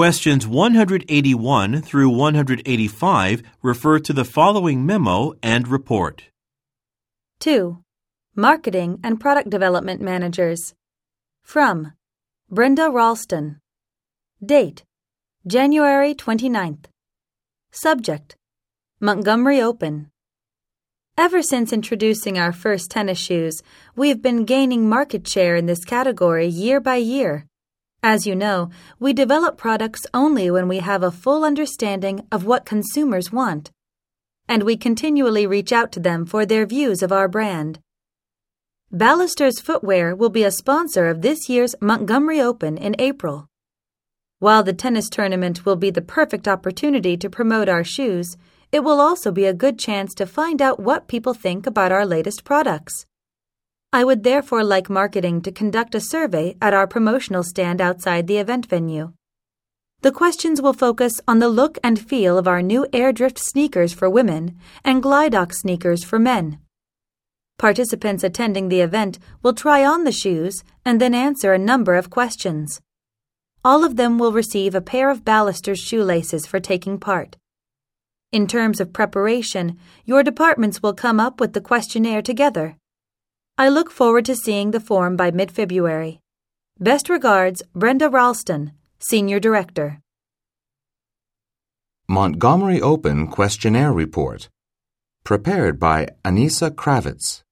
Questions 181 through 185 refer to the following memo and report. 2. Marketing and Product Development Managers. From Brenda Ralston. Date January 29th. Subject Montgomery Open. Ever since introducing our first tennis shoes, we have been gaining market share in this category year by year. As you know, we develop products only when we have a full understanding of what consumers want. And we continually reach out to them for their views of our brand. Ballister's Footwear will be a sponsor of this year's Montgomery Open in April. While the tennis tournament will be the perfect opportunity to promote our shoes, it will also be a good chance to find out what people think about our latest products. I would therefore like marketing to conduct a survey at our promotional stand outside the event venue. The questions will focus on the look and feel of our new Airdrift sneakers for women and Glidox sneakers for men. Participants attending the event will try on the shoes and then answer a number of questions. All of them will receive a pair of Ballister's shoelaces for taking part. In terms of preparation, your departments will come up with the questionnaire together. I look forward to seeing the form by mid February. Best regards, Brenda Ralston, Senior Director. Montgomery Open Questionnaire Report. Prepared by Anissa Kravitz.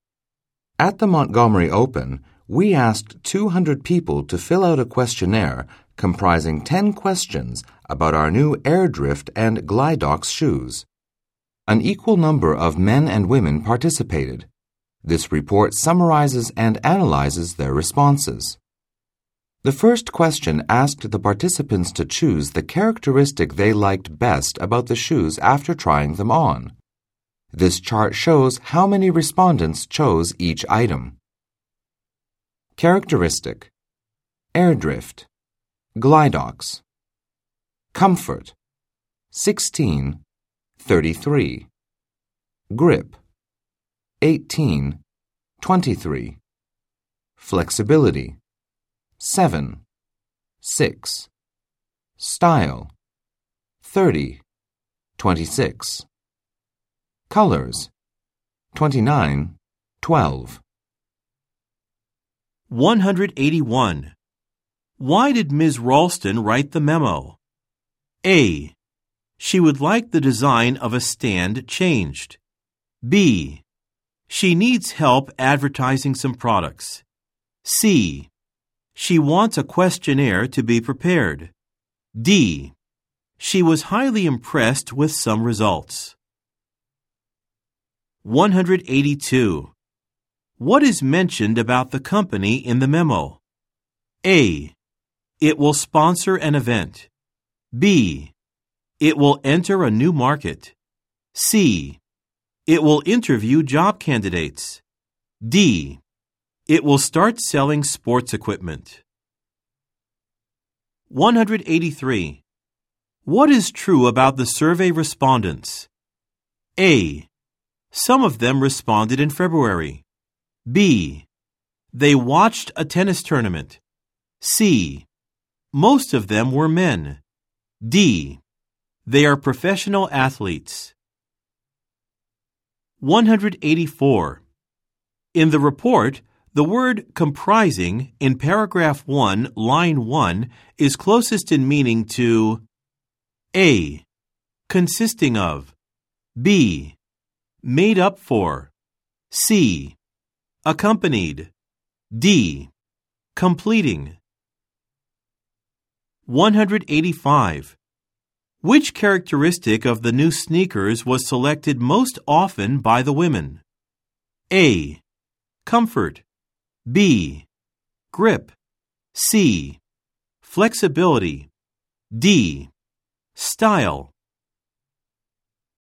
At the Montgomery Open, we asked 200 people to fill out a questionnaire comprising 10 questions about our new Airdrift and Glidox shoes. An equal number of men and women participated. This report summarizes and analyzes their responses. The first question asked the participants to choose the characteristic they liked best about the shoes after trying them on. This chart shows how many respondents chose each item. Characteristic Air Airdrift Glidox Comfort 16 33 Grip 18, 23. Flexibility, 7, 6. Style, 30, 26. Colors, 29, 12. 181. Why did Ms. Ralston write the memo? A. She would like the design of a stand changed. B. She needs help advertising some products. C. She wants a questionnaire to be prepared. D. She was highly impressed with some results. 182. What is mentioned about the company in the memo? A. It will sponsor an event. B. It will enter a new market. C. It will interview job candidates. D. It will start selling sports equipment. 183. What is true about the survey respondents? A. Some of them responded in February. B. They watched a tennis tournament. C. Most of them were men. D. They are professional athletes. 184. In the report, the word comprising in paragraph 1, line 1 is closest in meaning to A. Consisting of B. Made up for C. Accompanied D. Completing 185. Which characteristic of the new sneakers was selected most often by the women? A. Comfort. B. Grip. C. Flexibility. D. Style.